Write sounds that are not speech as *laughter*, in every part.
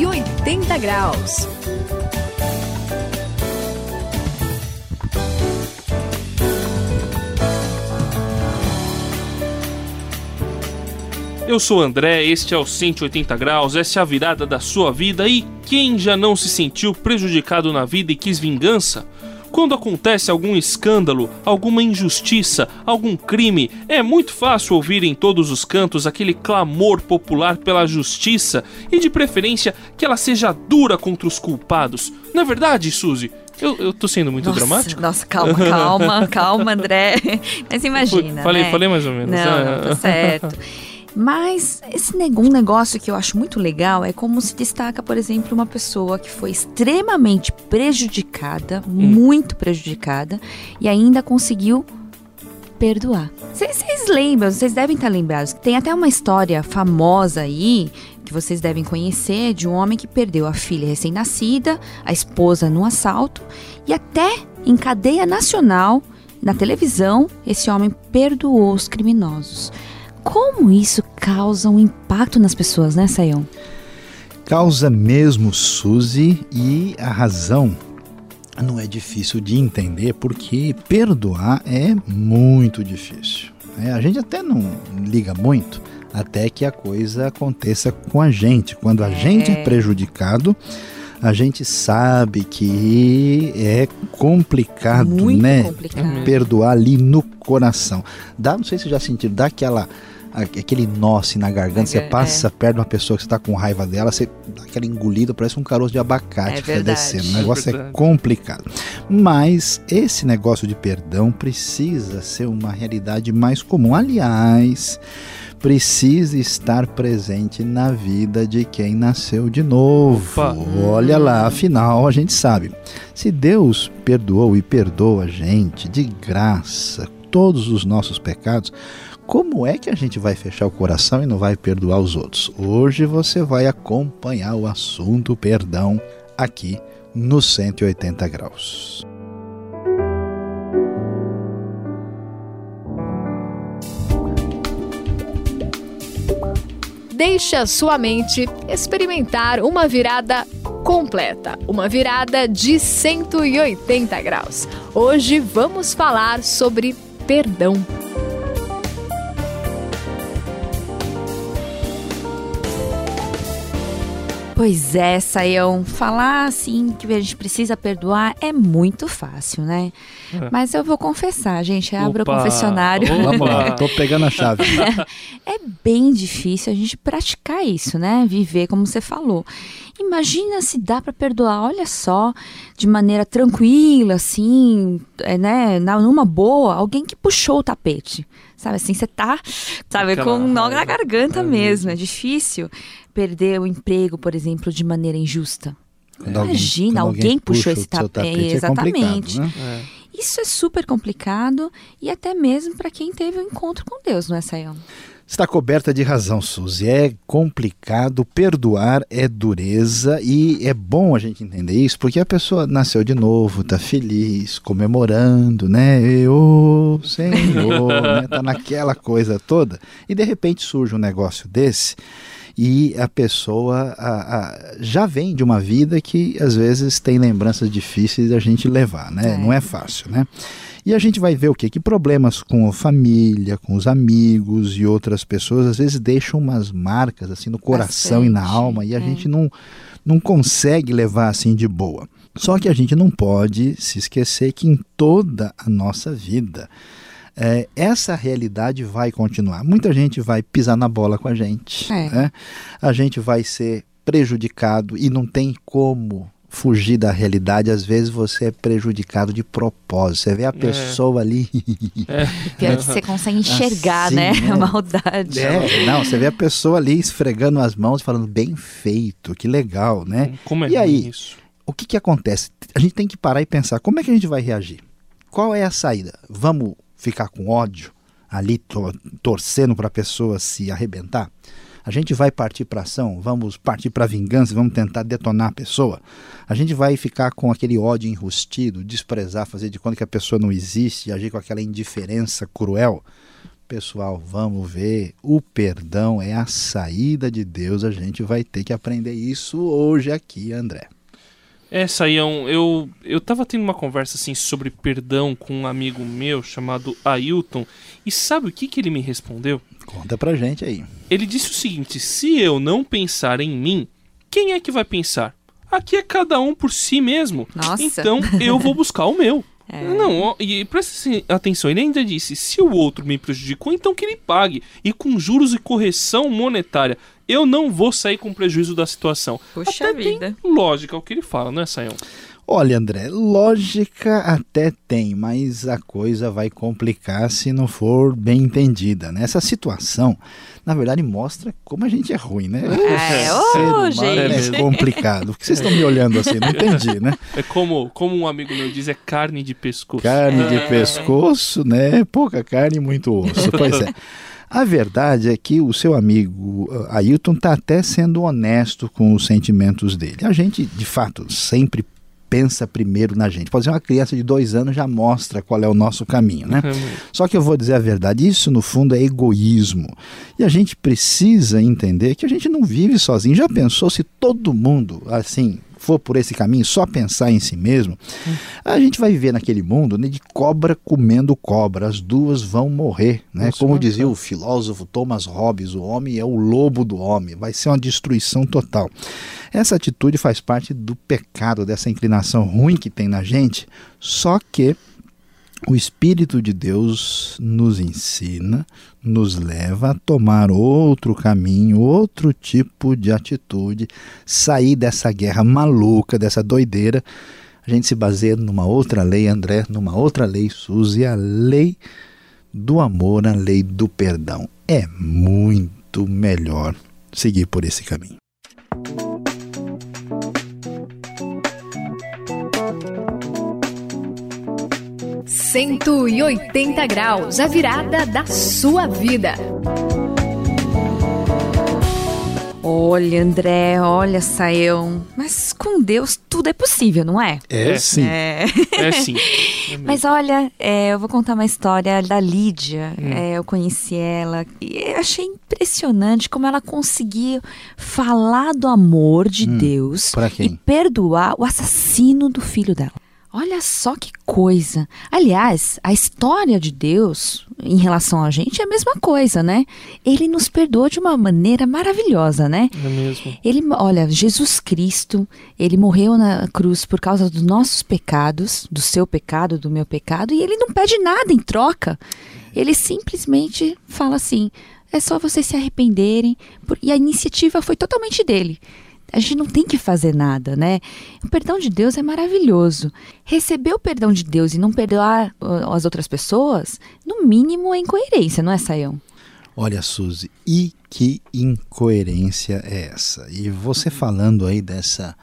180 graus. Eu sou André, este é o 180 graus, essa é a virada da sua vida e quem já não se sentiu prejudicado na vida e quis vingança? Quando acontece algum escândalo, alguma injustiça, algum crime, é muito fácil ouvir em todos os cantos aquele clamor popular pela justiça e, de preferência, que ela seja dura contra os culpados. Não é verdade, Suzy? Eu, eu tô sendo muito nossa, dramático? Nossa, calma, calma, *laughs* calma, André. *laughs* Mas imagina. Falei, né? falei mais ou menos. Não, não tá certo. *laughs* Mas esse um negócio que eu acho muito legal é como se destaca, por exemplo, uma pessoa que foi extremamente prejudicada, hum. muito prejudicada, e ainda conseguiu perdoar. Vocês lembram, vocês devem estar lembrados, que tem até uma história famosa aí, que vocês devem conhecer, de um homem que perdeu a filha recém-nascida, a esposa no assalto, e até em cadeia nacional, na televisão, esse homem perdoou os criminosos. Como isso causa um impacto nas pessoas, né, Sayão? Causa mesmo, Suzy, e a razão não é difícil de entender porque perdoar é muito difícil. É, a gente até não liga muito até que a coisa aconteça com a gente. Quando a é. gente é prejudicado, a gente sabe que é complicado, Muito né? Complicado. Perdoar ali no coração. Dá, não sei se já sentiram, dá aquela aquele nó assim na garganta, você passa é. perto de uma pessoa que você está com raiva dela, você dá aquela engolida, parece um caroço de abacate é que vai descendo. O negócio é, é complicado. Mas esse negócio de perdão precisa ser uma realidade mais comum. Aliás, precisa estar presente na vida de quem nasceu de novo. Opa. Olha lá, afinal a gente sabe. Se Deus perdoou e perdoa a gente de graça todos os nossos pecados, como é que a gente vai fechar o coração e não vai perdoar os outros? Hoje você vai acompanhar o assunto perdão aqui no 180 graus. Deixe a sua mente experimentar uma virada completa, uma virada de 180 graus. Hoje vamos falar sobre perdão. Pois é, Saião, falar assim que a gente precisa perdoar é muito fácil, né? É. Mas eu vou confessar, gente, abra o confessionário. Vamos lá, tô pegando a chave. *laughs* É, bem difícil a gente praticar isso, né? Viver como você falou. Imagina se dá para perdoar, olha só, de maneira tranquila, assim, é, né, numa boa, alguém que puxou o tapete. Sabe assim, você tá, sabe, Aquela com um nó na garganta é mesmo, mesmo, é difícil perder o emprego, por exemplo, de maneira injusta. Quando Imagina, alguém, alguém puxou esse tapete. tapete é exatamente. É né? Isso é super complicado e até mesmo para quem teve um encontro com Deus, não é, Sayão? Está coberta de razão, Suzy. É complicado, perdoar é dureza e é bom a gente entender isso porque a pessoa nasceu de novo, está feliz, comemorando, né? Eu, Senhor, né? Tá naquela coisa toda e de repente surge um negócio desse e a pessoa a, a, já vem de uma vida que às vezes tem lembranças difíceis da gente levar, né? É. Não é fácil, né? E a gente vai ver o quê? Que problemas com a família, com os amigos e outras pessoas às vezes deixam umas marcas assim no coração Bastante. e na alma e a é. gente não, não consegue levar assim de boa. Só que a gente não pode se esquecer que em toda a nossa vida é, essa realidade vai continuar. Muita gente vai pisar na bola com a gente. É. Né? A gente vai ser prejudicado e não tem como fugir da realidade, às vezes você é prejudicado de propósito. Você vê a é. pessoa é. ali. É. *laughs* Pior que você consegue enxergar, assim, né? *laughs* A maldade. É, não, você vê a pessoa ali esfregando as mãos, falando bem feito, que legal, né? Como é e aí, isso? O que, que acontece? A gente tem que parar e pensar como é que a gente vai reagir? Qual é a saída? Vamos ficar com ódio ali, to torcendo para a pessoa se arrebentar? A gente vai partir para ação, vamos partir para vingança, vamos tentar detonar a pessoa. A gente vai ficar com aquele ódio enrustido, desprezar, fazer de conta que a pessoa não existe, agir com aquela indiferença cruel. Pessoal, vamos ver. O perdão é a saída de Deus. A gente vai ter que aprender isso hoje aqui, André. É, Saião, eu, eu tava tendo uma conversa assim sobre perdão com um amigo meu chamado Ailton, e sabe o que, que ele me respondeu? Conta pra gente aí. Ele disse o seguinte: se eu não pensar em mim, quem é que vai pensar? Aqui é cada um por si mesmo. Nossa. Então eu vou buscar o meu. *laughs* É. Não, e presta atenção, ele ainda disse: se o outro me prejudicou, então que ele pague. E com juros e correção monetária. Eu não vou sair com prejuízo da situação. Puxa Até vida. Tem lógica o que ele fala, né, Sayão? Olha, André, lógica até tem, mas a coisa vai complicar se não for bem entendida. Né? Essa situação, na verdade, mostra como a gente é ruim, né? É, o ser ô, humano gente. é complicado. Por que vocês estão me olhando assim? Não entendi, né? *laughs* É como, como um amigo meu diz, é carne de pescoço. Carne de pescoço, né? Pouca carne e muito osso. Pois é. *laughs* A verdade é que o seu amigo uh, Ailton está até sendo honesto com os sentimentos dele. A gente, de fato, sempre pensa primeiro na gente. Pode ser uma criança de dois anos já mostra qual é o nosso caminho, né? Só que eu vou dizer a verdade, isso no fundo é egoísmo. E a gente precisa entender que a gente não vive sozinho. Já pensou se todo mundo, assim, for por esse caminho, só pensar em si mesmo, a gente vai viver naquele mundo né, de cobra comendo cobra. As duas vão morrer. Né? Nossa, Como dizia o filósofo Thomas Hobbes, o homem é o lobo do homem. Vai ser uma destruição total. Essa atitude faz parte do pecado, dessa inclinação ruim que tem na gente, só que o Espírito de Deus nos ensina, nos leva a tomar outro caminho, outro tipo de atitude, sair dessa guerra maluca, dessa doideira. A gente se baseia numa outra lei, André, numa outra lei, Suzy, a lei do amor, a lei do perdão. É muito melhor seguir por esse caminho. Cento e oitenta graus, a virada da sua vida. Olha, André, olha, Saião. Mas com Deus tudo é possível, não é? É, sim. É. É sim. É. *laughs* Mas olha, é, eu vou contar uma história da Lídia. Hum. É, eu conheci ela e eu achei impressionante como ela conseguia falar do amor de Hum, Deus e perdoar o assassino do filho dela. Olha só que coisa. Aliás, a história de Deus em relação a gente é a mesma coisa, né? Ele nos perdoa de uma maneira maravilhosa, né? É mesmo. Ele, olha, Jesus Cristo, ele morreu na cruz por causa dos nossos pecados, do seu pecado, do meu pecado, e ele não pede nada em troca. Ele simplesmente fala assim: é só vocês se arrependerem, e a iniciativa foi totalmente dele. A gente não tem que fazer nada, né? O perdão de Deus é maravilhoso. Receber o perdão de Deus e não perdoar uh, as outras pessoas, no mínimo é incoerência, não é, Saião? Olha, Suzy, e que incoerência é essa? E você falando aí dessa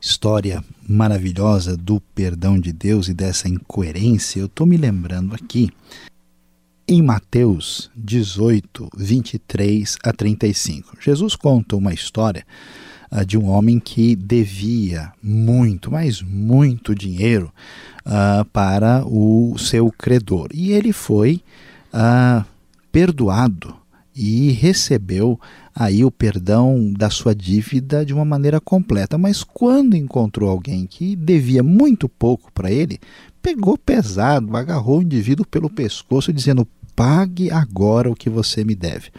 história maravilhosa do perdão de Deus e dessa incoerência, eu estou me lembrando aqui em Mateus 18, 23 a 35. Jesus conta uma história ah, de um homem que devia muito, mas muito dinheiro ah, para o seu credor. E ele foi ah, perdoado e recebeu aí o perdão da sua dívida de uma maneira completa. Mas quando encontrou alguém que devia muito pouco para ele, pegou pesado, agarrou o indivíduo pelo pescoço, dizendo: Pague agora o que você me deve.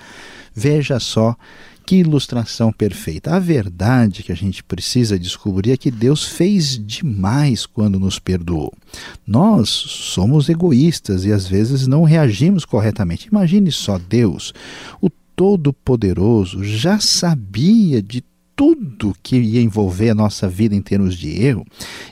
Veja só que ilustração perfeita. A verdade que a gente precisa descobrir é que Deus fez demais quando nos perdoou. Nós somos egoístas e às vezes não reagimos corretamente. Imagine só Deus, o Todo-Poderoso, já sabia de tudo que ia envolver a nossa vida em termos de erro,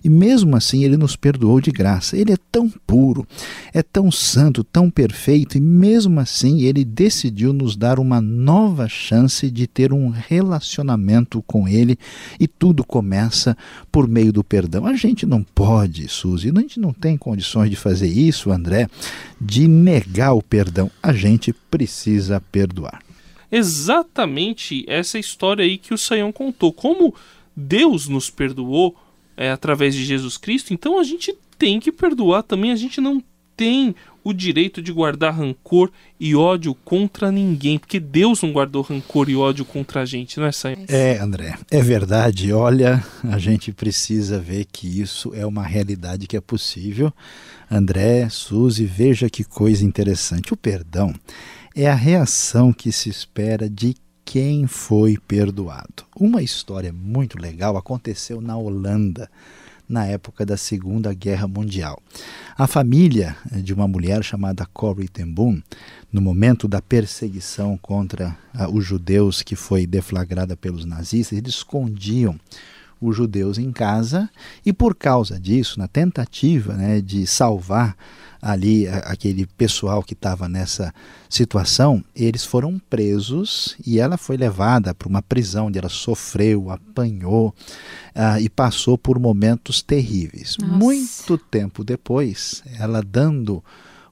e mesmo assim ele nos perdoou de graça. Ele é tão puro, é tão santo, tão perfeito, e mesmo assim ele decidiu nos dar uma nova chance de ter um relacionamento com ele, e tudo começa por meio do perdão. A gente não pode, Suzy, a gente não tem condições de fazer isso, André, de negar o perdão. A gente precisa perdoar. Exatamente essa história aí que o Saião contou. Como Deus nos perdoou é, através de Jesus Cristo, então a gente tem que perdoar também. A gente não tem o direito de guardar rancor e ódio contra ninguém, porque Deus não guardou rancor e ódio contra a gente, não é, Sam? É, André, é verdade. Olha, a gente precisa ver que isso é uma realidade que é possível. André, Suzy, veja que coisa interessante. O perdão é a reação que se espera de quem foi perdoado. Uma história muito legal aconteceu na Holanda na época da Segunda Guerra Mundial. A família de uma mulher chamada Corrie ten Boom, no momento da perseguição contra uh, os judeus que foi deflagrada pelos nazistas, eles escondiam os judeus em casa e por causa disso, na tentativa né, de salvar ali aquele pessoal que estava nessa situação, eles foram presos e ela foi levada para uma prisão onde ela sofreu, apanhou uh, e passou por momentos terríveis. Nossa. Muito tempo depois, ela dando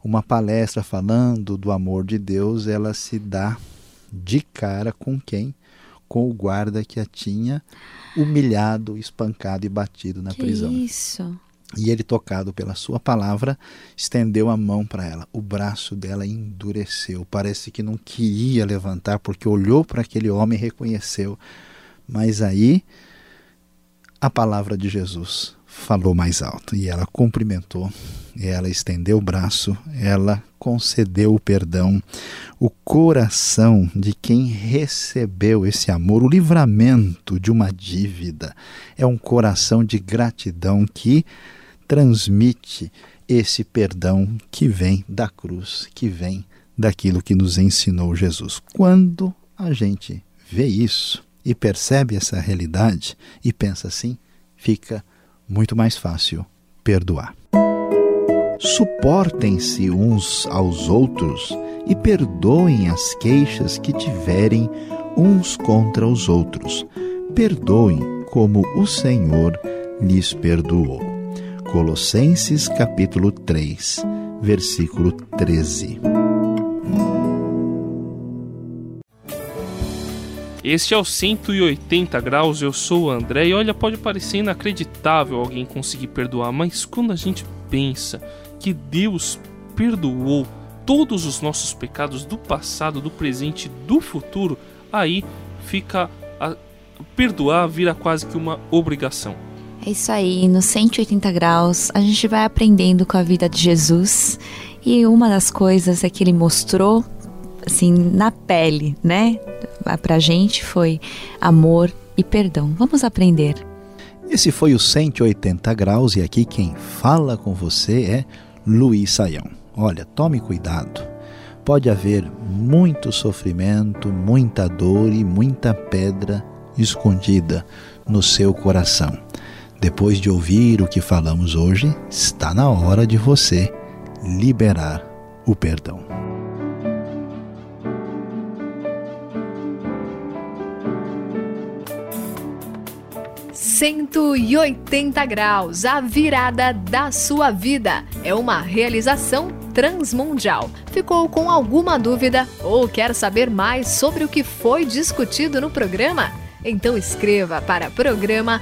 uma palestra falando do amor de Deus, ela se dá de cara com quem? Com o guarda que a tinha humilhado, espancado e batido na que prisão. Isso. E ele, tocado pela sua palavra, estendeu a mão para ela. O braço dela endureceu. Parece que não queria levantar, porque olhou para aquele homem e reconheceu. Mas aí, a palavra de Jesus falou mais alto. E ela cumprimentou, ela estendeu o braço, ela concedeu o perdão. O coração de quem recebeu esse amor, o livramento de uma dívida, é um coração de gratidão que transmite esse perdão que vem da cruz, que vem daquilo que nos ensinou Jesus. Quando a gente vê isso e percebe essa realidade e pensa assim, fica muito mais fácil perdoar. Suportem-se uns aos outros e perdoem as queixas que tiverem uns contra os outros. Perdoem como o Senhor lhes perdoou. Colossenses capítulo 3, versículo 13. Este é o 180 graus, eu sou o André e olha, pode parecer inacreditável alguém conseguir perdoar, mas quando a gente pensa que Deus perdoou todos os nossos pecados do passado, do presente e do futuro, aí fica a perdoar vira quase que uma obrigação. É isso aí, no 180 graus, a gente vai aprendendo com a vida de Jesus. E uma das coisas é que ele mostrou, assim, na pele, né? Pra gente foi amor e perdão. Vamos aprender. Esse foi o 180 graus e aqui quem fala com você é Luiz Saião. Olha, tome cuidado. Pode haver muito sofrimento, muita dor e muita pedra escondida no seu coração. Depois de ouvir o que falamos hoje, está na hora de você liberar o perdão. Cento e oitenta graus, a virada da sua vida. É uma realização transmundial. Ficou com alguma dúvida ou quer saber mais sobre o que foi discutido no programa? Então escreva para programa